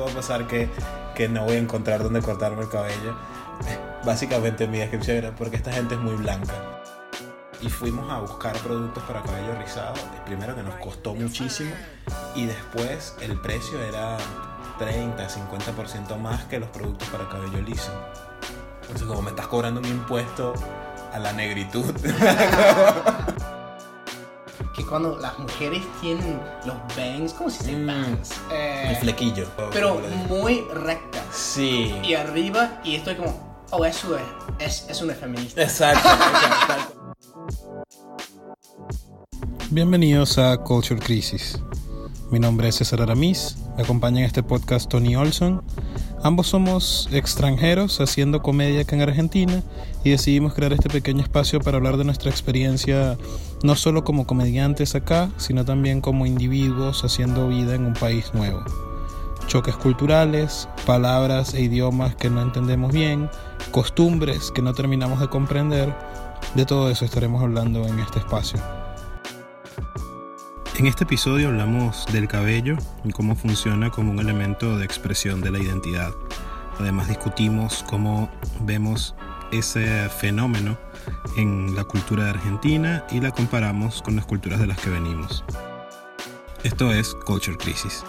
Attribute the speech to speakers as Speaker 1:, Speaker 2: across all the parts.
Speaker 1: va a pasar que, que no voy a encontrar dónde cortarme el cabello. Básicamente mi descripción era porque esta gente es muy blanca. Y fuimos a buscar productos para cabello rizado. Primero que nos costó muchísimo y después el precio era 30, 50% más que los productos para cabello liso. Entonces como me estás cobrando un impuesto a la negritud.
Speaker 2: cuando las mujeres tienen los bangs, ¿cómo se dice
Speaker 1: Mm.
Speaker 2: bangs? Eh,
Speaker 1: El flequillo.
Speaker 2: pero muy rectas.
Speaker 1: Sí.
Speaker 2: Y arriba, y estoy como, oh, eso es, es, es una feminista.
Speaker 1: Exacto. exacto.
Speaker 3: Bienvenidos a Culture Crisis. Mi nombre es César Aramis, me acompaña en este podcast Tony Olson. Ambos somos extranjeros haciendo comedia acá en Argentina y decidimos crear este pequeño espacio para hablar de nuestra experiencia no solo como comediantes acá, sino también como individuos haciendo vida en un país nuevo. Choques culturales, palabras e idiomas que no entendemos bien, costumbres que no terminamos de comprender, de todo eso estaremos hablando en este espacio. En este episodio hablamos del cabello y cómo funciona como un elemento de expresión de la identidad. Además discutimos cómo vemos ese fenómeno en la cultura de Argentina y la comparamos con las culturas de las que venimos. Esto es Culture Crisis.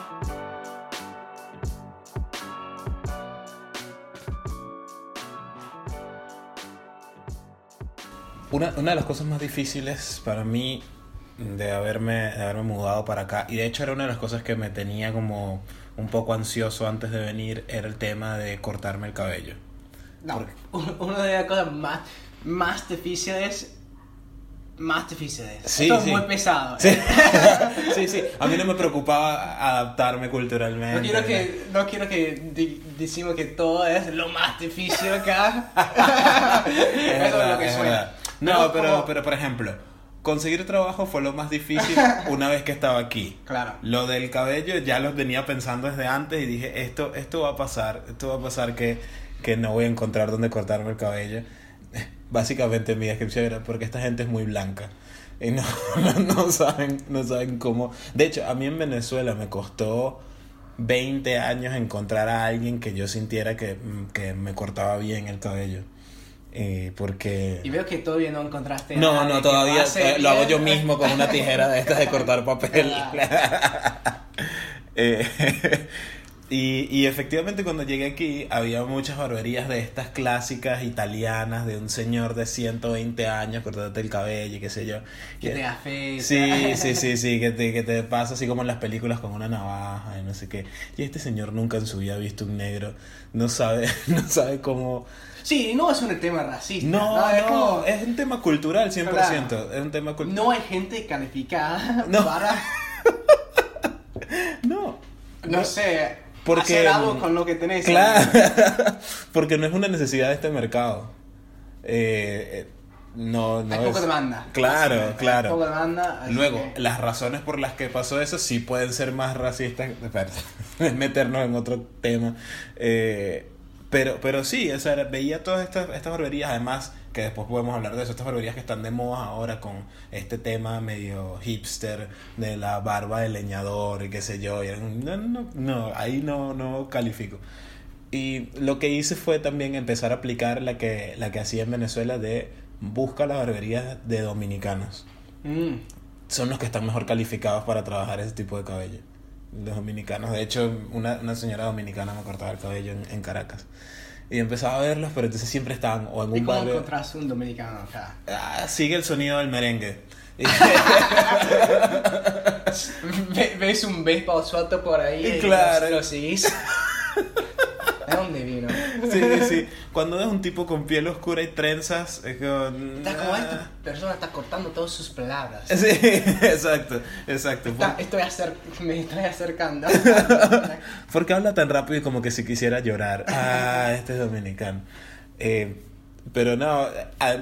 Speaker 1: Una, una de las cosas más difíciles para mí de haberme, de haberme mudado para acá, y de hecho era una de las cosas que me tenía como un poco ansioso antes de venir, era el tema de cortarme el cabello.
Speaker 2: No, una de las cosas más, más difíciles, más difíciles.
Speaker 1: Sí,
Speaker 2: Esto
Speaker 1: sí.
Speaker 2: es muy pesado.
Speaker 1: Sí. sí, sí, a mí no me preocupaba adaptarme culturalmente.
Speaker 2: No quiero que, no quiero que decimos que todo es lo más difícil acá.
Speaker 1: Es
Speaker 2: Eso es
Speaker 1: verdad,
Speaker 2: lo que
Speaker 1: es
Speaker 2: suena.
Speaker 1: No, pero,
Speaker 2: como-
Speaker 1: pero por ejemplo, conseguir trabajo fue lo más difícil una vez que estaba aquí.
Speaker 2: Claro.
Speaker 1: Lo del cabello ya lo tenía pensando desde antes y dije, esto, esto va a pasar, esto va a pasar que, que no voy a encontrar dónde cortarme el cabello. Básicamente mi descripción era porque esta gente es muy blanca. Y no, no, saben, no saben cómo. De hecho, a mí en Venezuela me costó 20 años encontrar a alguien que yo sintiera que, que me cortaba bien el cabello. Eh, porque...
Speaker 2: Y veo que todavía no encontraste.
Speaker 1: No, no, todavía lo hago yo mismo con una tijera de estas de cortar papel. Eh, y, y efectivamente cuando llegué aquí había muchas barberías de estas clásicas italianas de un señor de 120 años cortándote el cabello y qué sé yo.
Speaker 2: Que te afecta.
Speaker 1: Sí, sí, sí, sí, que te, que te pasa así como en las películas con una navaja y no sé qué. Y este señor nunca en su vida ha visto un negro, no sabe, no sabe cómo...
Speaker 2: Sí, no es un tema racista.
Speaker 1: No, no,
Speaker 2: es como-
Speaker 1: es un tema cultural 100%,
Speaker 2: Claro.
Speaker 1: es un tema cultural.
Speaker 2: No hay gente calificada
Speaker 1: No.
Speaker 2: para,
Speaker 1: No,
Speaker 2: no sé,
Speaker 1: Porque,
Speaker 2: hacer algo con lo que tenés.
Speaker 1: Claro, porque no es una necesidad de este mercado. Eh, eh, no, no
Speaker 2: Hay poca
Speaker 1: es-
Speaker 2: demanda.
Speaker 1: Claro,
Speaker 2: Hay
Speaker 1: claro.
Speaker 2: poca demanda. así
Speaker 1: Luego,
Speaker 2: que-
Speaker 1: las razones por las que pasó eso sí pueden ser más racistas. Espera, es meternos en otro tema. Eh, pero, pero sí, o sea, veía todas estas, estas barberías, además, que después podemos hablar de eso, estas barberías que están de moda ahora con este tema medio hipster de la barba de leñador y qué sé yo. y eran- no, no, no, ahí no, no califico. Y lo que hice fue también empezar a aplicar la que, la que hacía en Venezuela de busca las barberías de dominicanos
Speaker 2: Mm.
Speaker 1: son los que están mejor calificados para trabajar ese tipo de cabello. Los dominicanos. De hecho, una, una señora dominicana me cortaba el cabello en, en Caracas. Y empezaba a verlos, pero entonces siempre estaban o en
Speaker 2: ¿Y
Speaker 1: un
Speaker 2: cómo
Speaker 1: barrio.
Speaker 2: encontrás un dominicano acá?
Speaker 1: Ah, sigue el sonido del merengue. Y-
Speaker 2: Ve- ¿Ves un baseball suelto por ahí? y
Speaker 1: Claro.
Speaker 2: Lo, lo seguís. ¿De dónde vino?
Speaker 1: Sí, sí. Cuando ves un tipo con piel oscura y trenzas, es como.
Speaker 2: Está como
Speaker 1: ah.
Speaker 2: esta persona está cortando todas sus palabras.
Speaker 1: Sí, exacto, exacto.
Speaker 2: Está- estoy acer- me estoy acercando.
Speaker 1: ¿Por qué habla tan rápido y como que si quisiera llorar? Ah, este es dominicano. Eh, pero no,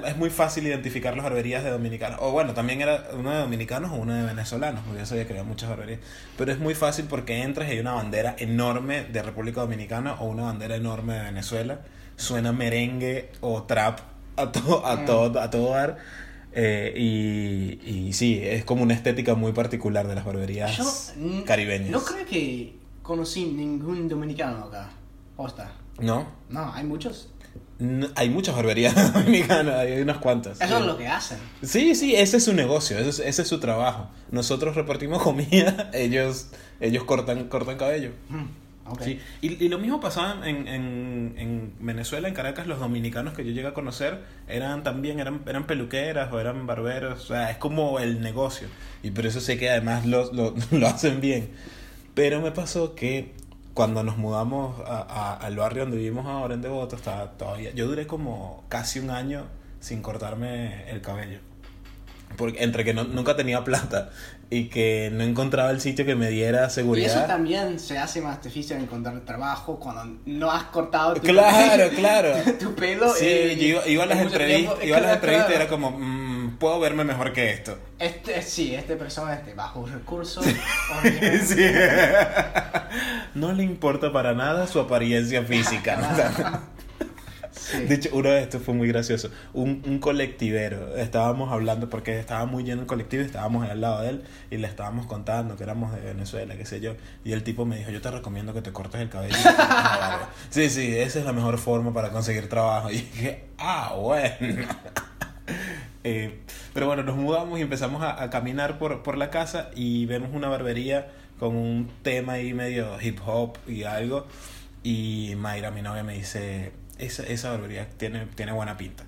Speaker 1: es muy fácil identificar las barberías de dominicanos. O bueno, también era uno de dominicanos o uno de venezolanos, porque yo sabía que había muchas barberías. Pero es muy fácil porque entras y hay una bandera enorme de República Dominicana o una bandera enorme de Venezuela. Suena merengue o trap a, to- a,
Speaker 2: Mm.
Speaker 1: todo, a todo dar. Eh, y, y sí, es como una estética muy particular de las barberías
Speaker 2: Yo
Speaker 1: caribeñas.
Speaker 2: no creo que conocí ningún dominicano acá. Posta.
Speaker 1: ¿No?
Speaker 2: No, hay muchos.
Speaker 1: No, hay muchas barberías dominicanas, hay unas cuantas.
Speaker 2: Eso es lo que hacen.
Speaker 1: Sí, sí, ese es su negocio, ese es, ese es su trabajo. Nosotros repartimos comida, ellos, ellos cortan, cortan cabello.
Speaker 2: Mm, ok.
Speaker 1: Sí. Y, y lo mismo pasaba en, en, en Venezuela, en Caracas, los dominicanos que yo llegué a conocer eran también, eran, eran peluqueras o eran barberos, o sea, es como el negocio. Y por eso sé que además lo, lo, lo hacen bien. Pero me pasó que cuando nos mudamos a- a- al barrio donde vivimos ahora en Devoto, estaba todavía, yo duré como casi un año sin cortarme el cabello. Porque entre que no- nunca tenía plata y que no encontraba el sitio que me diera
Speaker 2: Y eso
Speaker 1: seguridad.
Speaker 2: también se hace más difícil encontrar trabajo cuando no has cortado tu,
Speaker 1: Claro, claro.
Speaker 2: tu pelo.
Speaker 1: Sí,
Speaker 2: en-
Speaker 1: yo iba, a las entrevistas, iba a las entrevistas y era como, mm, puedo verme mejor que esto.
Speaker 2: Este, sí, esta persona es de bajos recursos.
Speaker 1: Sí. No le importa para nada su apariencia física.
Speaker 2: Sí.
Speaker 1: De hecho, uno de estos fue muy gracioso. Un, un colectivero, estábamos hablando porque estaba muy lleno el colectivo y estábamos al lado de él y le estábamos contando que éramos de Venezuela, qué sé yo. Y el tipo me dijo, yo te recomiendo que te cortes el cabello. y te cortes la barba". sí, sí, esa es la mejor forma para conseguir trabajo. Y dije, ah, bueno. Eh, pero bueno, nos mudamos y empezamos a, a caminar por, por la casa y vemos una barbería con un tema ahí medio hip hop y algo. Y Mayra, mi novia, me dice, esa, esa barbería tiene, tiene buena pinta.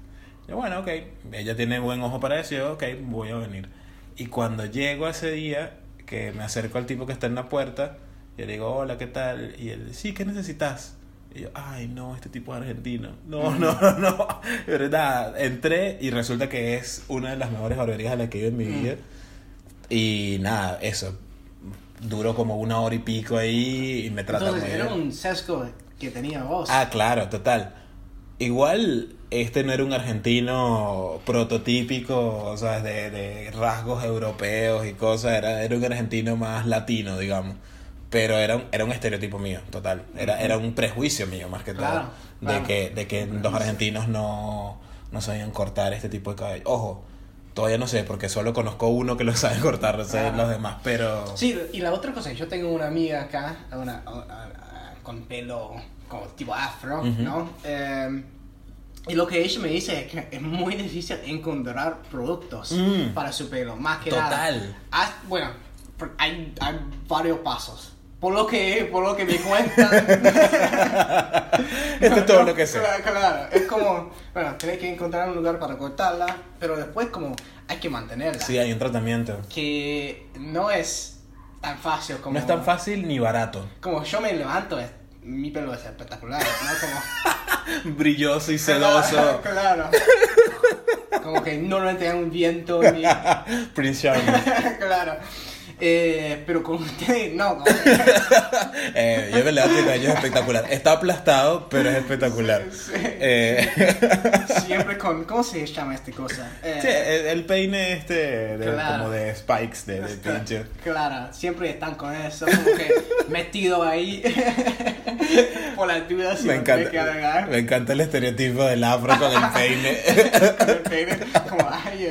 Speaker 1: Yo, bueno, ok, ella tiene buen ojo para eso, yo, ok, voy a venir. Y cuando llego ese día, que me acerco al tipo que está en la puerta, yo le digo, hola, ¿qué tal? Y él, sí, ¿qué necesitas? Y yo, ay, no, este tipo es argentino. No, no, no, no. Pero nada, entré y resulta que es una de las mejores barberías a las que he ido en mi
Speaker 2: Mm.
Speaker 1: vida. Y nada, eso. Duró como una hora y pico ahí y me trató
Speaker 2: Entonces,
Speaker 1: muy
Speaker 2: era
Speaker 1: bien.
Speaker 2: un sesgo que tenía vos.
Speaker 1: Ah, claro, total. Igual, este no era un argentino prototípico, o sea, de, de rasgos europeos y cosas, era, era un argentino más latino, digamos. Pero era un, era un estereotipo mío, total. Era, era un prejuicio mío, más que
Speaker 2: Claro,
Speaker 1: todo.
Speaker 2: claro.
Speaker 1: De que, de que los argentinos no, no sabían cortar este tipo de cabello. Ojo, todavía no sé, porque solo conozco uno que lo sabe cortar, no sé
Speaker 2: Ah.
Speaker 1: los demás, pero...
Speaker 2: Sí, y la otra cosa, yo tengo una amiga acá, una, a- a- a- con pelo como tipo afro,
Speaker 1: Ujú.
Speaker 2: ¿no? Eh, y lo que ella me dice es que es muy difícil encontrar productos
Speaker 1: Mm.
Speaker 2: para su pelo, más que
Speaker 1: Total.
Speaker 2: nada. Haz- bueno, por- hay, hay varios pasos. Por lo que, por lo que me cuentan.
Speaker 1: Esto es todo lo que sé.
Speaker 2: Claro, claro. Es como, bueno, tenés que encontrar un lugar para cortarla, pero después como hay que mantenerla.
Speaker 1: Sí, hay un tratamiento.
Speaker 2: Que no es tan fácil como...
Speaker 1: No es tan fácil ni barato.
Speaker 2: Como yo me levanto, es- mi pelo es espectacular, ¿no? Como...
Speaker 1: Brilloso y sedoso.
Speaker 2: claro. Como que no lo hay un viento ni...
Speaker 1: Prince Charming.
Speaker 2: claro. Eh, pero con ustedes, no.
Speaker 1: Eh, yo me es espectacular. Está aplastado, pero es espectacular.
Speaker 2: Sí.
Speaker 1: Eh,
Speaker 2: Siempre con... ¿Cómo se llama esta cosa? Eh,
Speaker 1: sí, el, el peine este de,
Speaker 2: Claro.
Speaker 1: como de spikes de, de pinche.
Speaker 2: Claro, siempre están con eso, como que metido ahí por las dudas
Speaker 1: Me encanta,
Speaker 2: que
Speaker 1: me encanta el estereotipo del afro con el peine.
Speaker 2: Con el peine, como, ay,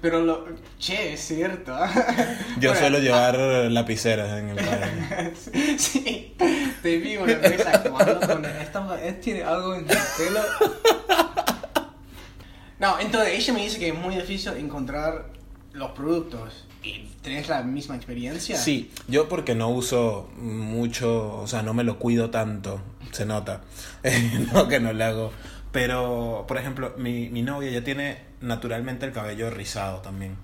Speaker 2: pero lo, che, es cierto.
Speaker 1: Yo
Speaker 2: Bueno,
Speaker 1: llevar lapiceras en el cabello.
Speaker 2: Sí, te vi una con esta él tiene algo en su pelo. No, entonces ella me dice que es muy difícil encontrar los productos. ¿Y tenés la misma experiencia?
Speaker 1: Sí, yo porque no uso mucho, o sea, no me lo cuido tanto, se nota, no que no le hago. Pero, por ejemplo, mi, mi novia ya tiene naturalmente el cabello rizado también.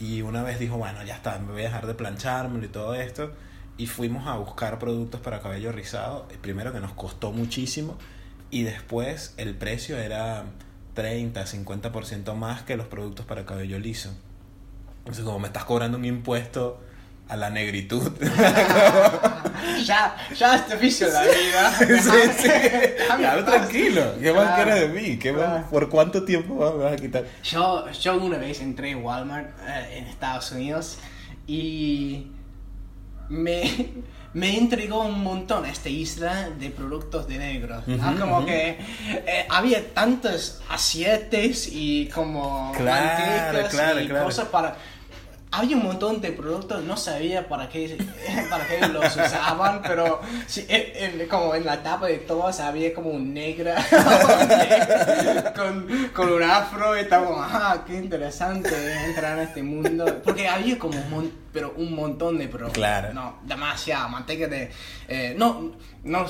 Speaker 1: Y una vez dijo, bueno, ya está, me voy a dejar de planchármelo y todo esto. Y fuimos a buscar productos para cabello rizado. Primero que nos costó muchísimo. Y después el precio era 30, 50% más que los productos para cabello liso. Entonces, como me estás cobrando un impuesto a la negritud.
Speaker 2: Ya, ya es difícil la vida.
Speaker 1: sí, sí.
Speaker 2: Paz.
Speaker 1: tranquilo. ¿Qué más
Speaker 2: Claro.
Speaker 1: quieres de mí? ¿Qué más-
Speaker 2: Claro.
Speaker 1: ¿Por cuánto tiempo más me vas a quitar?
Speaker 2: Yo, yo una vez entré en Walmart eh, en Estados Unidos y me, me entregó un montón esta isla de productos de negros. ¿no?
Speaker 1: Ujú,
Speaker 2: como
Speaker 1: ujú.
Speaker 2: que eh, había tantos aceites y como
Speaker 1: Claro, claro,
Speaker 2: y
Speaker 1: claro.
Speaker 2: cosas para... había un montón de productos, no sabía para qué, para qué los usaban, pero sí, en- en- como en la tapa de todos había como un negra con, con un afro y estaba como, ah, qué interesante entrar en este mundo. Porque había como un, mon- pero un montón de productos.
Speaker 1: Claro.
Speaker 2: No, demasiado, manteca de... eh, no, no,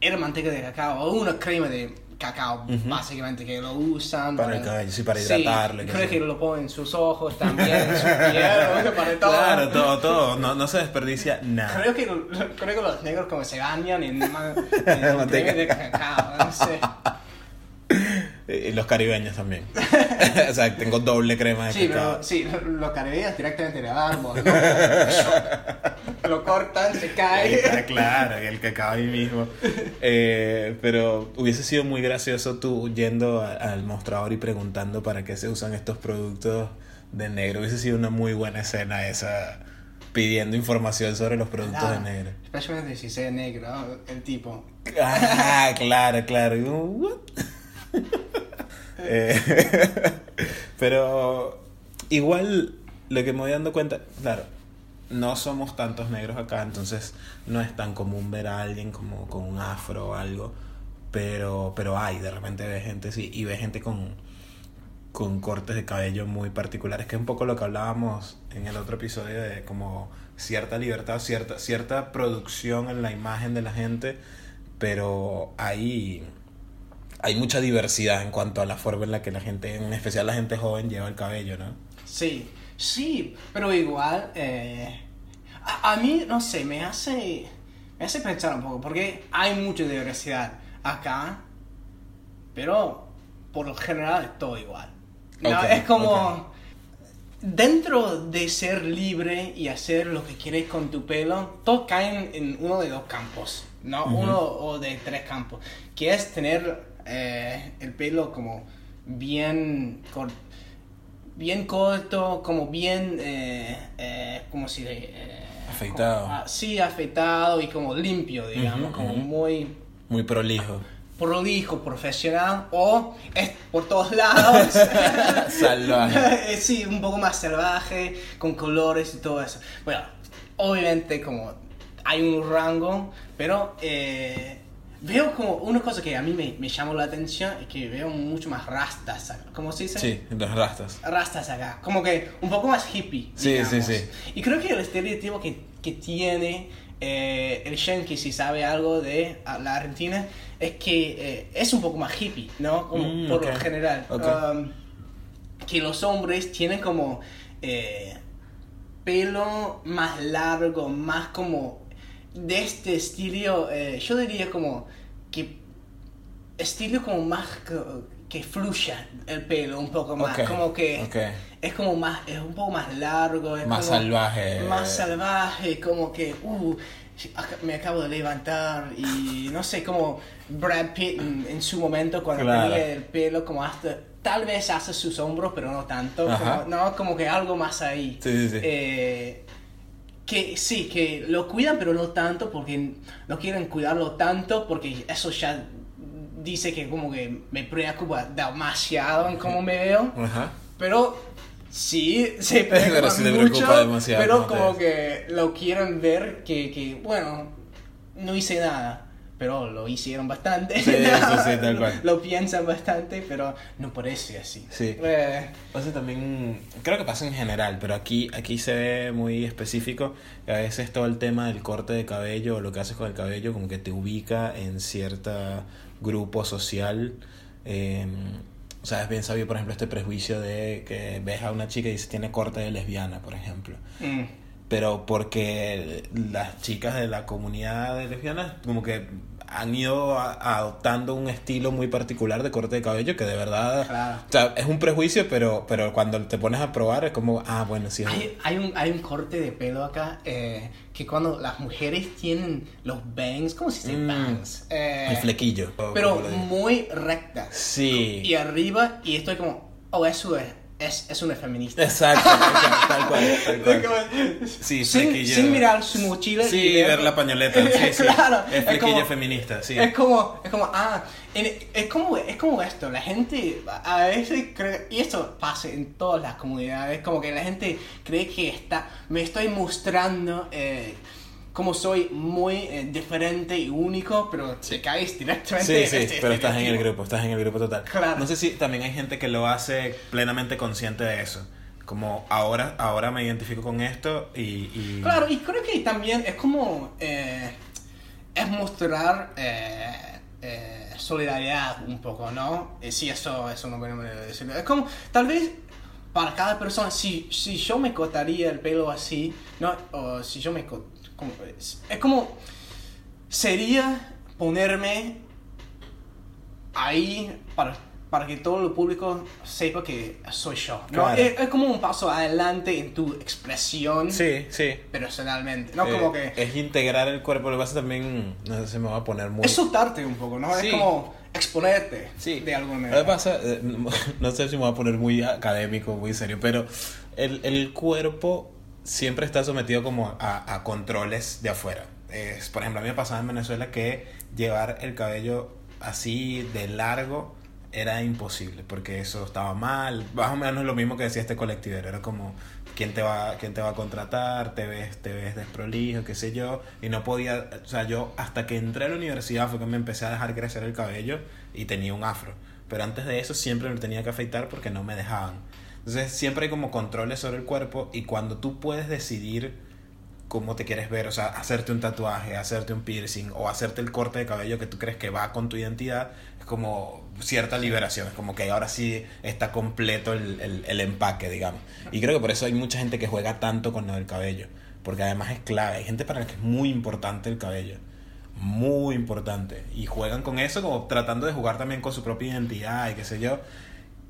Speaker 2: era manteca de cacao o una crema de cacao, básicamente, que lo usan.
Speaker 1: Para el cabello, sí, para hidratarlo
Speaker 2: Sí, creo que lo ponen en sus ojos también, en su piel, para todo.
Speaker 1: Claro, todo, todo. No, no se desperdicia nada.
Speaker 2: Creo que, creo que los negros como se bañan en, en crema de cacao, no sé.
Speaker 1: Y los caribeños también. o sea, tengo doble crema de
Speaker 2: Sí,
Speaker 1: cacao.
Speaker 2: pero sí, los caribeños directamente del árbol, ¿no? lo cortan, se cae.
Speaker 1: está, claro, el cacao ahí mismo. Eh, pero hubiese sido muy gracioso tú yendo a- al mostrador y preguntando para qué se usan estos productos de negro. Hubiese sido una muy buena escena esa, pidiendo información sobre los productos de negro.
Speaker 2: Especialmente si sea negro, el tipo.
Speaker 1: Ah, claro, claro. "What?". Eh, pero igual lo que me voy dando cuenta, claro, no somos tantos negros acá, entonces no es tan común ver a alguien como con un afro o algo, pero, pero hay, de repente ve gente sí, y ve gente con, con cortes de cabello muy particulares, que es un poco lo que hablábamos en el otro episodio de como cierta libertad, cierta, cierta producción en la imagen de la gente, pero hay, hay mucha diversidad en cuanto a la forma en la que la gente, en especial la gente joven, lleva el cabello, ¿no?
Speaker 2: Sí, sí, pero igual, eh, a, a mí, no sé, me hace, me hace pensar un poco, porque hay mucha diversidad acá, pero por lo general es todo igual. No,
Speaker 1: Ok,
Speaker 2: es como, dentro de ser libre y hacer lo que quieres con tu pelo, todos caen en uno de dos campos, ¿no?
Speaker 1: Ujú.
Speaker 2: Uno o de tres campos, que es tener eh, el pelo como bien corto bien corto, como bien, eh, eh, como si... eh,
Speaker 1: Afeitado.
Speaker 2: como- ah, sí, afeitado y como limpio, digamos,
Speaker 1: Ujú,
Speaker 2: como muy
Speaker 1: Muy prolijo.
Speaker 2: prolijo, profesional, o es por todos lados.
Speaker 1: Salvaje.
Speaker 2: Eh, sí, un poco más salvaje, con colores y todo eso. Bueno, obviamente como hay un rango, pero eh, veo como una cosa que a mí me, me llamó la atención es que veo mucho más rastas, ¿cómo se dice?
Speaker 1: Sí, los rastas.
Speaker 2: rastas acá, como que un poco más hippie.
Speaker 1: Sí,
Speaker 2: digamos.
Speaker 1: sí, sí.
Speaker 2: Y creo que el estereotipo que, que tiene eh, el yankee, si sabe algo de la Argentina, es que eh, es un poco más hippie, ¿no? Como
Speaker 1: Mm,
Speaker 2: por lo
Speaker 1: ok.
Speaker 2: general.
Speaker 1: Ok.
Speaker 2: Um, que los hombres tienen como eh, pelo más largo, más como de este estilo, eh, yo diría como que estilo como más que, que fluya el pelo un poco más,
Speaker 1: Ok,
Speaker 2: como que
Speaker 1: ok.
Speaker 2: es como más, es un poco más largo, es
Speaker 1: Más
Speaker 2: como-
Speaker 1: salvaje.
Speaker 2: más salvaje, como que, uh, me acabo de levantar y no sé, como Brad Pitt en, en su momento cuando
Speaker 1: Claro.
Speaker 2: tenía el pelo como hasta, tal vez hasta sus hombros, pero no tanto, como, no, como que algo más ahí.
Speaker 1: Sí, sí, sí.
Speaker 2: Eh, que sí, que lo cuidan, pero no tanto porque no quieren cuidarlo tanto porque eso ya dice que como que me preocupa demasiado en cómo me veo.
Speaker 1: Ajá.
Speaker 2: Pero sí, se preocupa
Speaker 1: Pero sí
Speaker 2: mucho,
Speaker 1: preocupa demasiado,
Speaker 2: Pero como que lo quieren ver que, que, bueno, no hice nada. Pero lo hicieron bastante.
Speaker 1: Sí, sí, sí, tal cual.
Speaker 2: Lo piensan bastante, pero no parece así.
Speaker 1: Sí.
Speaker 2: Eh,
Speaker 1: Pasa también, creo que pasa en general, pero aquí, aquí se ve muy específico. que A veces todo el tema del corte de cabello o lo que haces con el cabello como que te ubica en cierto grupo social. Eh, o sea, es bien sabido, por ejemplo, este prejuicio de que ves a una chica y dice tiene corte de lesbiana, por ejemplo.
Speaker 2: mm,
Speaker 1: Pero porque las chicas de la comunidad de lesbianas como que han ido a- adoptando un estilo muy particular de corte de cabello que de verdad...
Speaker 2: Claro.
Speaker 1: O sea, es un prejuicio, pero, pero cuando te pones a probar es como, ah, bueno, sí. es-
Speaker 2: Hay, hay, un, hay un corte de pelo acá eh, que cuando las mujeres tienen los bangs, ¿cómo se dice
Speaker 1: Mm,
Speaker 2: bangs? Eh,
Speaker 1: el flequillo.
Speaker 2: Pero
Speaker 1: como
Speaker 2: muy rectas.
Speaker 1: Sí.
Speaker 2: Y arriba, y estoy como, oh, eso es, es, es una feminista.
Speaker 1: Exacto, tal, tal cual, tal cual. Sí,
Speaker 2: sin, sin mirar su mochila.
Speaker 1: Sí,
Speaker 2: y
Speaker 1: ver la pañoleta. Sí.
Speaker 2: Claro,
Speaker 1: Es
Speaker 2: es
Speaker 1: flequillo
Speaker 2: como-
Speaker 1: feminista, sí.
Speaker 2: Es como, es como, ah, es como, es como esto, la gente a veces cree, y esto pasa en todas las comunidades, como que la gente cree que está, me estoy mostrando eh, como soy muy eh, diferente y único, pero te caes directamente.
Speaker 1: Sí, sí,
Speaker 2: este
Speaker 1: pero estás en el grupo, estás en el grupo total.
Speaker 2: Claro.
Speaker 1: No sé si también hay gente que lo hace plenamente consciente de eso. Como ahora, ahora me identifico con esto y... y-
Speaker 2: Claro, y creo que también es como, eh, es mostrar eh, eh, solidaridad un poco, ¿no? Eh, sí, eso es una buena manera de decirlo. Es como, tal vez para cada persona, si, si yo me cortaría el pelo así, ¿no? O si yo me... co- como- es, es como, sería ponerme ahí para, para que todo el público sepa que soy yo, ¿no?
Speaker 1: Claro.
Speaker 2: Es, es como un paso adelante en tu expresión
Speaker 1: Sí, sí.
Speaker 2: personalmente, ¿no?
Speaker 1: Eh,
Speaker 2: como que...
Speaker 1: Es integrar el cuerpo. Lo que pasa también... No sé, se me va a poner muy...
Speaker 2: Es soltarte un poco, ¿no?
Speaker 1: Sí.
Speaker 2: Es como exponerte
Speaker 1: Sí.
Speaker 2: de alguna
Speaker 1: Lo
Speaker 2: manera.
Speaker 1: que pasa, eh, no sé si me voy a poner muy académico, muy serio, pero el, el cuerpo siempre está sometido como a, a controles de afuera. Es, por ejemplo, a mí me pasaba en Venezuela que llevar el cabello así de largo era imposible, porque eso estaba mal. Más o menos lo mismo que decía este colectivero. Era como, ¿quién te va, quién te va a contratar? Te ves, te ves desprolijo, qué sé yo. Y no podía, o sea, yo hasta que entré a la universidad fue que me empecé a dejar crecer el cabello y tenía un afro. Pero antes de eso siempre me tenía que afeitar porque no me dejaban. Entonces siempre hay como controles sobre el cuerpo y cuando tú puedes decidir cómo te quieres ver, o sea, hacerte un tatuaje, hacerte un piercing o hacerte el corte de cabello que tú crees que va con tu identidad, es como cierta liberación, es como que ahora sí está completo el, el, el empaque, digamos. Y creo que por eso hay mucha gente que juega tanto con lo del cabello, porque además es clave, hay gente para la que es muy importante el cabello. Muy importante. Y juegan con eso como tratando de jugar también con su propia identidad y qué sé yo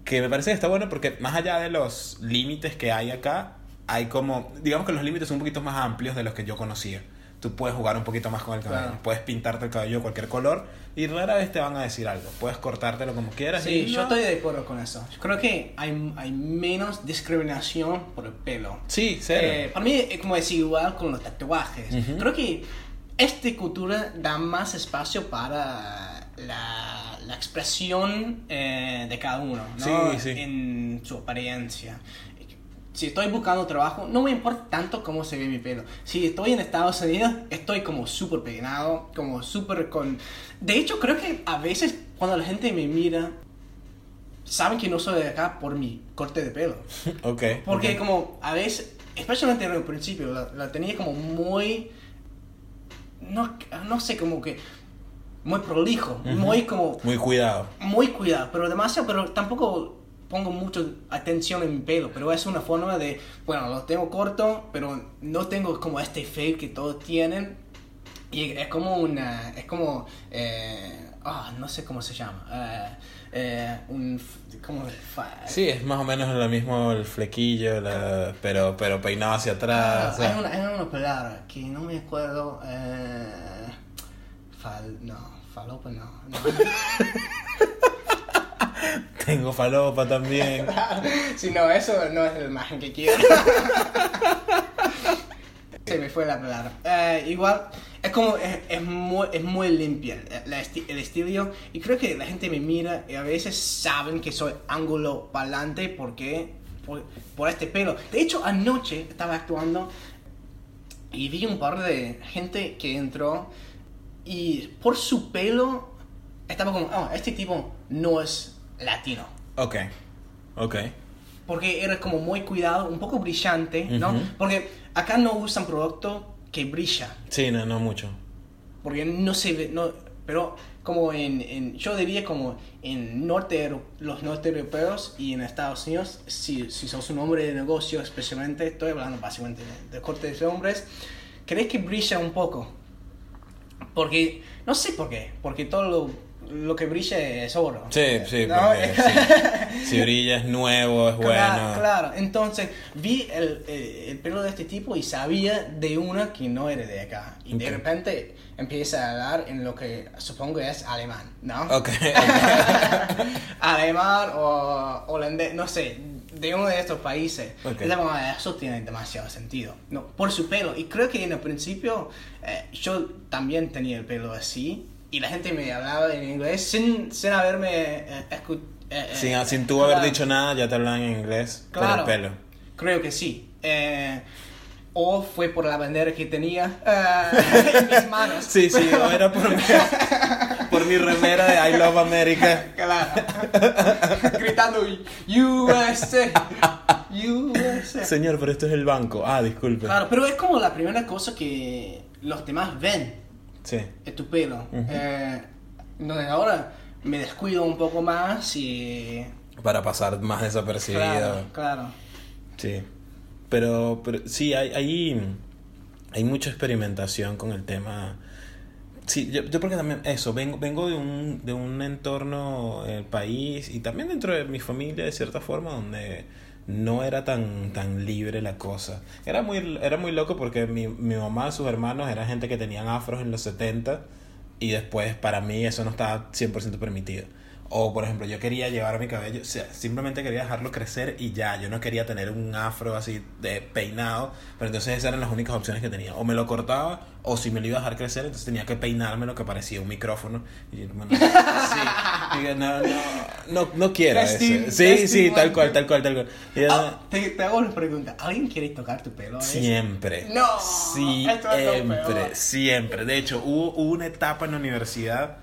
Speaker 1: que me parece que está bueno porque más allá de los límites que hay acá, hay como, digamos que los límites son un poquito más amplios de los que yo conocía. Tú puedes jugar un poquito más con el cabello,
Speaker 2: Claro.
Speaker 1: puedes pintarte el cabello de cualquier color y rara vez te van a decir algo. Puedes cortártelo como quieras.
Speaker 2: Sí,
Speaker 1: y
Speaker 2: yo
Speaker 1: no-
Speaker 2: estoy de acuerdo con eso. Yo creo que hay, hay menos discriminación por el pelo.
Speaker 1: Sí, cero.
Speaker 2: Eh, para mí es como es igual con los tatuajes.
Speaker 1: Ujú.
Speaker 2: Creo que esta cultura da más espacio para la, la expresión eh, de cada uno, ¿no?
Speaker 1: Sí, sí.
Speaker 2: En su apariencia. Si estoy buscando trabajo, no me importa tanto cómo se ve mi pelo. Si estoy en Estados Unidos, estoy como súper peinado, como súper con... De hecho, creo que a veces cuando la gente me mira, saben que no soy de acá por mi corte de pelo.
Speaker 1: ok.
Speaker 2: Porque
Speaker 1: ok.
Speaker 2: como a veces, especialmente en el principio, la, la tenía como muy... No, no sé, como que... Muy prolijo, muy como...
Speaker 1: Muy cuidado.
Speaker 2: Muy cuidado, pero demasiado, pero tampoco pongo mucha atención en mi pelo, pero es una forma de, bueno, lo tengo corto, pero no tengo como este fade que todos tienen. Y es como una, es como, eh, ah, no sé cómo se llama, eh, eh, un, como,
Speaker 1: Sí, es más o menos lo mismo el flequillo, la- pero, pero peinado hacia
Speaker 2: Ah,
Speaker 1: atrás. sea.
Speaker 2: hay, una, hay una palabra que no me acuerdo. Eh, fal, no, falopa no. no.
Speaker 1: Tengo falopa también.
Speaker 2: si no, eso no es la imagen que quiero. Se me fue la palabra. Eh, igual, es como, es, es muy, es muy limpia el, la esti- el estilo. Y creo que la gente me mira y a veces saben que soy ángulo para adelante porque, por, por este pelo. De hecho, anoche estaba actuando y vi un par de gente que entró y por su pelo estaba como, oh, este tipo no es latino.
Speaker 1: Ok. Ok.
Speaker 2: Porque era como muy cuidado, un poco brillante, ¿no? Porque acá no usan producto que brilla.
Speaker 1: Sí, no, no mucho.
Speaker 2: Porque no se ve, no, pero como en, en- yo diría como en norte, los norte europeos y en Estados Unidos, si, si sos un hombre de negocio especialmente, estoy hablando básicamente de, de cortes de hombres, crees que brilla un poco. Porque, no sé por qué, porque todo lo, lo que brilla es oro.
Speaker 1: Sí, sí,
Speaker 2: ¿No?
Speaker 1: sí. si brilla es nuevo, es
Speaker 2: Claro,
Speaker 1: bueno.
Speaker 2: claro. Entonces vi el, el- el pelo de este tipo y sabía de una que no era de acá. Y de
Speaker 1: Ok.
Speaker 2: repente empieza a hablar en lo que supongo es alemán, ¿no?
Speaker 1: Ok.
Speaker 2: alemán o holandés, no sé. De uno de estos países.
Speaker 1: Ok.
Speaker 2: Es como, "Ah, eso tiene demasiado sentido. No, por su pelo. Y creo que en el principio eh, yo también tenía el pelo así. Y la gente me hablaba en inglés sin, sin haberme eh, escu- eh,
Speaker 1: Sin, sin tú haber dicho nada, ya te hablan en inglés
Speaker 2: Claro.
Speaker 1: por el pelo.
Speaker 2: Creo que sí. O fue por la bandera que tenía en mis manos.
Speaker 1: Sí, sí, o era por mi, por mi remera de I Love America.
Speaker 2: Claro. Gritando USA. USA.
Speaker 1: Señor, pero esto es el banco. Ah, disculpe.
Speaker 2: Claro, pero es como la primera cosa que los demás ven
Speaker 1: Sí.
Speaker 2: es tu pelo. Eh, entonces ahora me descuido un poco más y...
Speaker 1: Para pasar más desapercibido.
Speaker 2: Claro, claro.
Speaker 1: Sí. Pero, pero sí, hay, hay, hay mucha experimentación con el tema. Sí, yo, yo porque también, eso, vengo, vengo de un, de un entorno, el país, y también dentro de mi familia, de cierta forma, donde no era tan, tan libre la cosa. Era muy, era muy loco porque mi, mi mamá, sus hermanos, eran gente que tenían afros en los 70, y después para mí eso no estaba 100% permitido. O, por ejemplo, yo quería llevar mi cabello, o sea, simplemente quería dejarlo crecer y ya. Yo no quería tener un afro así de peinado, pero entonces esas eran las únicas opciones que tenía. O me lo cortaba, o si me lo iba a dejar crecer, entonces tenía que peinarme lo que parecía un micrófono. Y yo, bueno, sí. Digo, no, no, no, no quiero eso. Sí, sí, tal cual, tal cual, tal cual. Y yo,
Speaker 2: Ah, te, te hago una pregunta. ¿Alguien quiere tocar tu pelo? a veces?
Speaker 1: Siempre.
Speaker 2: No, es
Speaker 1: Siempre, siempre. De hecho, hubo, hubo una etapa en la universidad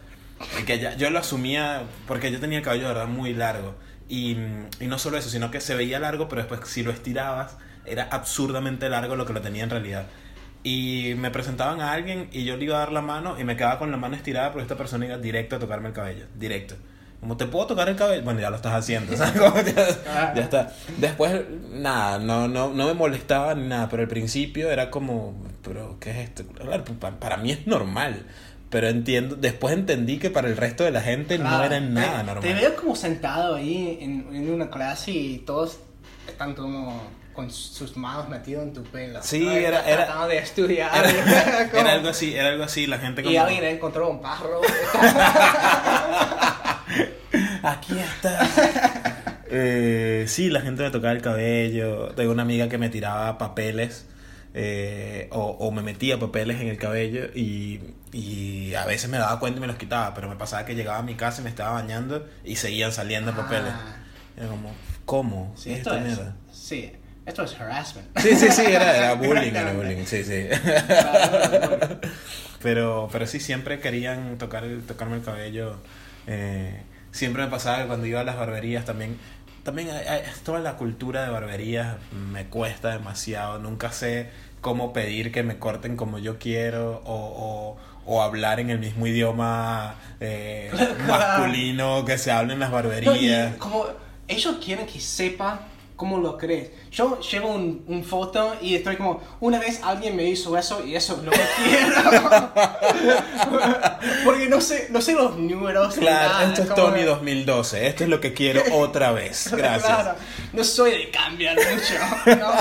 Speaker 1: que ya, yo lo asumía porque yo tenía el cabello de verdad muy largo. Y, y no solo eso, sino que se veía largo, pero después si lo estirabas, era absurdamente largo lo que lo tenía en realidad. Y me presentaban a alguien y yo le iba a dar la mano y me quedaba con la mano estirada, pero esta persona iba directo a tocarme el cabello. Directo. Como te puedo tocar el cabello, bueno, ya lo estás haciendo, ¿sabes? Ya, ya está. Después, nada, no, no, no me molestaba ni nada, pero al principio era como, pero ¿qué es esto? Para mí es normal, pero entiendo, después entendí que para el resto de la gente no era nada
Speaker 2: te,
Speaker 1: normal.
Speaker 2: Te veo como sentado ahí en, en una clase y todos están como con sus manos metidos en tu pelo.
Speaker 1: Sí, era- era-
Speaker 2: Tratando de estudiar.
Speaker 1: Era,
Speaker 2: Como-
Speaker 1: era algo así, era algo así, la gente como...
Speaker 2: Y alguien encontró un pájaro.
Speaker 1: Aquí está. Eh, sí, la gente me tocaba el cabello. Tengo una amiga que me tiraba papeles eh, o, o me metía papeles en el cabello y, y a veces me daba cuenta y me los quitaba, pero me pasaba que llegaba a mi casa y me estaba bañando y seguían saliendo papeles.
Speaker 2: Ah.
Speaker 1: Era como, ¿cómo?
Speaker 2: Sí,
Speaker 1: ¿Qué es
Speaker 2: esto es,
Speaker 1: mierda?
Speaker 2: sí, esto es harassment.
Speaker 1: Sí, sí, sí, era, era bullying, era bullying, sí, sí. Pero, pero sí, siempre querían tocar tocarme el cabello. Eh, siempre me pasaba que cuando iba a las barberías también. También hay- hay- toda la cultura de barberías me cuesta demasiado. Nunca sé cómo pedir que me corten como yo quiero o, o, o hablar en el mismo idioma eh, masculino que se habla en las
Speaker 2: No,
Speaker 1: barberías.
Speaker 2: como ellos quieren que sepa cómo lo crees. Yo llevo un, un foto y estoy como, una vez alguien me hizo eso y eso que quiero. Porque no sé, no sé los números.
Speaker 1: Claro,
Speaker 2: nada,
Speaker 1: esto es Tony 2012. Esto es lo que quiero otra vez. Gracias.
Speaker 2: Claro, no soy de cambiar mucho. ¿no?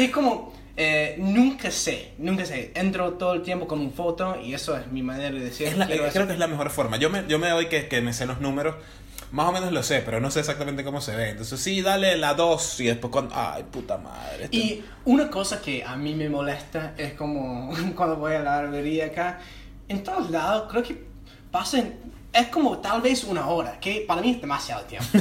Speaker 2: Y es como, eh, nunca sé, nunca sé. Entro todo el tiempo con un foto y eso es mi manera de decir.
Speaker 1: Es la- eh,
Speaker 2: eso.
Speaker 1: creo que es la mejor forma. Yo me, yo me doy que, que me sé los números. Más o menos lo sé, pero no sé exactamente cómo se ve. Entonces, sí, dale la 2 y después cuando... Ay, puta madre. este-
Speaker 2: Y una cosa que a mí me molesta es como cuando voy a la barbería acá, en todos lados creo que pasan, es como tal vez una hora, que para mí es demasiado tiempo.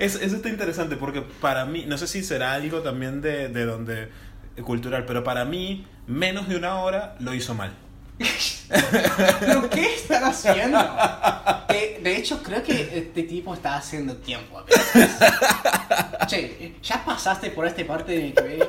Speaker 1: Eso, eso está interesante porque para mí, no sé si será algo también de, de donde cultural, pero para mí, menos de una hora lo hizo mal.
Speaker 2: ¿Pero qué están haciendo? De, de hecho, creo que este tipo está haciendo tiempo a veces. Che, ya pasaste por esta parte de mi cabello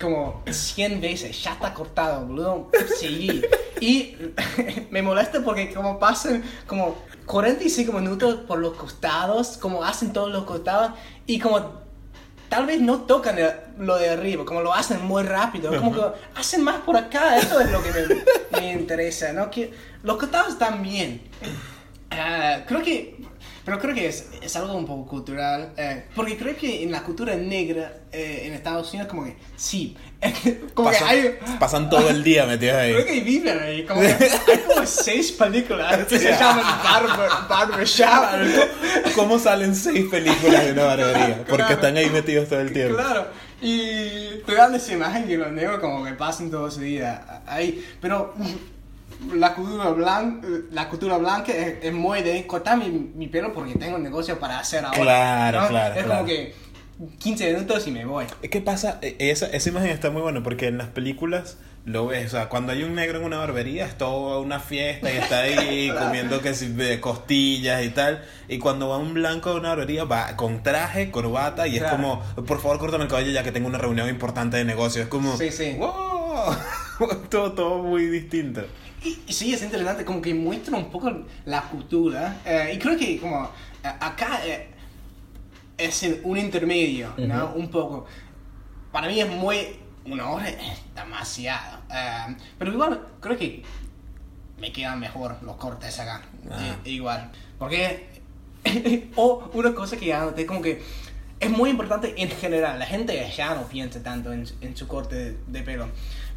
Speaker 2: como 100 veces, ya está cortado, boludo. Seguí. Y me molesta porque como pasan como 45 minutos por los costados, como hacen todos los costados y como tal vez no tocan el- lo de arriba, como lo hacen muy rápido, como que hacen más por acá, eso es lo que me, me interesa, ¿no? Que los costados están bien. Ah, creo que, Pero creo que es, es algo un poco cultural, eh, porque creo que en la cultura negra eh, en Estados Unidos como que sí, como
Speaker 1: Pasan,
Speaker 2: que hay...
Speaker 1: pasan todo el día metidos
Speaker 2: Creo
Speaker 1: ahí.
Speaker 2: que viven ahí, como que hay como seis películas que se llaman Barber, Barbershop.
Speaker 1: ¿Cómo salen seis películas de una barbería? Porque
Speaker 2: Claro.
Speaker 1: están ahí metidos todo el tiempo.
Speaker 2: Claro, y te dan esa imagen que los negros como que pasan todo su día ahí, pero mm, la cultura blanca, la cultura blanca es, es muy de cortar mi, mi pelo porque tengo un negocio para hacer ahora.
Speaker 1: Claro,
Speaker 2: ¿no?
Speaker 1: claro,
Speaker 2: Es
Speaker 1: claro.
Speaker 2: como que 15 minutos y me voy.
Speaker 1: ¿Qué pasa? E- Esa, esa imagen está muy buena porque en las películas lo ves. O sea, cuando hay un negro en una barbería es toda una fiesta y está ahí comiendo que si costillas y tal. Y cuando va un blanco a una barbería va con traje, corbata y es
Speaker 2: Claro.
Speaker 1: como, por favor, córtame el cabello ya que tengo una reunión importante de negocio. Es como,
Speaker 2: Sí, sí.
Speaker 1: wow, todo, todo muy distinto.
Speaker 2: Y, y sí, es interesante, como que muestra un poco la cultura. eh, y creo que como eh, acá eh, es un intermedio, ¿no? Un poco. Para mí es muy... Una hora es demasiado. eh, pero igual creo que me quedan mejor los cortes acá.
Speaker 1: Ah.
Speaker 2: eh, igual. Porque... o una cosa que ya noté como que... Es muy importante en general, la gente ya no piensa tanto en, en su corte de, de pelo.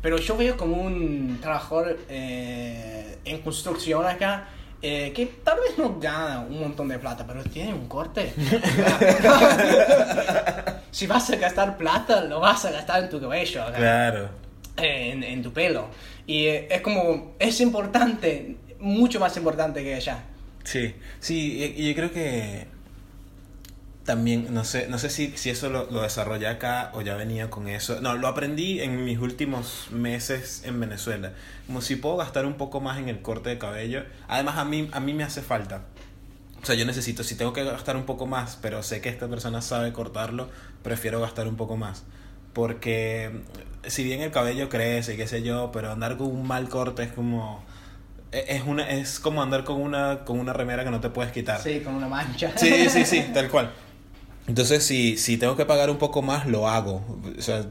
Speaker 2: Pero yo veo como un trabajador eh, en construcción acá eh, que tal vez no gana un montón de plata, pero tiene un corte. si vas a gastar plata, lo vas a gastar en tu cabello, acá,
Speaker 1: Claro.
Speaker 2: eh, en, en tu pelo. Y eh, es como, es importante, mucho más importante que allá.
Speaker 1: Sí, sí, y y yo creo que también, no sé, no sé si, si eso lo, lo desarrollé acá o ya venía con eso. No, lo aprendí en mis últimos meses en Venezuela. Como si puedo gastar un poco más en el corte de cabello. Además, a mí, a mí me hace falta. O sea, yo necesito, si tengo que gastar un poco más, pero sé que esta persona sabe cortarlo, prefiero gastar un poco más. Porque si bien el cabello crece y qué sé yo, pero andar con un mal corte es como... e- Es, una, es como andar con una, con una remera que no te puedes quitar.
Speaker 2: Sí, con una mancha.
Speaker 1: Sí, sí, sí, tal cual. Entonces, si, si tengo que pagar un poco más, lo hago. O sea,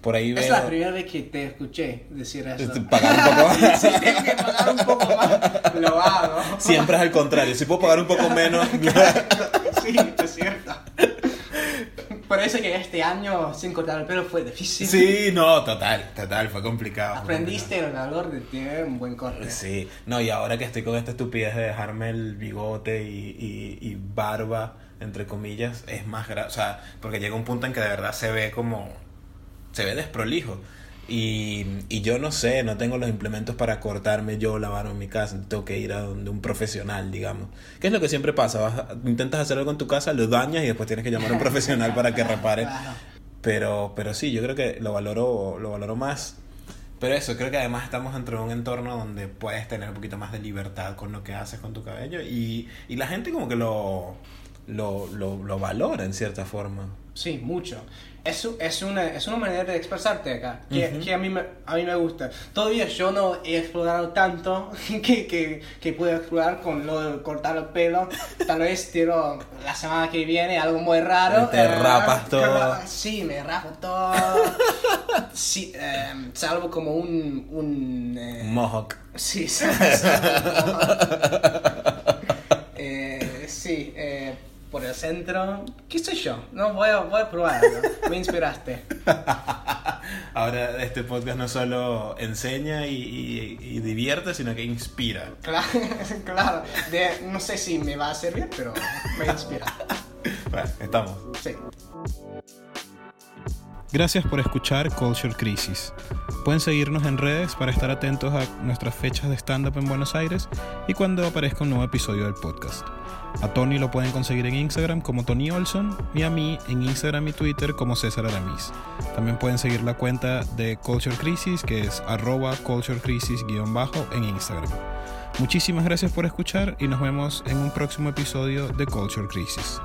Speaker 1: por ahí veo...
Speaker 2: Es la primera vez que te escuché decir eso.
Speaker 1: Este, Pagar un poco más.
Speaker 2: si tengo que pagar un poco más, lo hago.
Speaker 1: Siempre es al contrario. Si puedo pagar un poco menos...
Speaker 2: Sí, es cierto. Por eso que este año sin cortar el pelo fue difícil.
Speaker 1: Sí, no, total, total, fue complicado. fue
Speaker 2: Aprendiste el valor de tener un buen corte.
Speaker 1: complicado. Sí, no, y ahora que estoy con esta estupidez de dejarme el bigote y, y, y barba, entre comillas, es más grave. O sea, porque llega un punto en que de verdad se ve como. se ve desprolijo. Y, y yo no sé, no tengo los implementos para cortarme yo, lavarme en mi casa. Tengo que ir a donde un profesional, digamos. ¿Qué es lo que siempre pasa? Vas intentas hacer algo en tu casa, lo dañas y después tienes que llamar a un profesional para que repare. Pero, pero sí, yo creo que lo valoro, lo valoro más. Pero eso, creo que además estamos dentro de un entorno donde puedes tener un poquito más de libertad con lo que haces con tu cabello y, y la gente como que lo, lo, lo, lo valora en cierta forma.
Speaker 2: Sí, mucho. Es, es, una, es una manera de expresarte acá, que,
Speaker 1: Ujú.
Speaker 2: que a, mí me, a mí me gusta. Todavía yo no he explorado tanto que, que, que puedo explorar con lo de cortar el pelo. Tal vez tiro la semana que viene algo muy raro. eh,
Speaker 1: Te rapas todo.
Speaker 2: Sí, me rapo todo. Sí, eh, salvo como un... un eh,
Speaker 1: Mohawk.
Speaker 2: Sí, sí. eh, sí, eh, por el centro. ¿Qué soy yo? No, voy a, voy a probarlo. Me inspiraste.
Speaker 1: Ahora este podcast no solo enseña y, y, y divierte, sino que inspira.
Speaker 2: Claro, claro. De- no sé si me va a servir, pero me inspira.
Speaker 1: Bueno, estamos.
Speaker 2: Sí.
Speaker 3: Gracias por escuchar Culture Crisis. Pueden seguirnos en redes para estar atentos a nuestras fechas de stand-up en Buenos Aires y cuando aparezca un nuevo episodio del podcast. A Tony lo pueden conseguir en Instagram como Tony Olson y a mí en Instagram y Twitter como César Aramis. También pueden seguir la cuenta de Culture Crisis que es arroba Culture Crisis-bajo en Instagram. Muchísimas gracias por escuchar y nos vemos en un próximo episodio de Culture Crisis.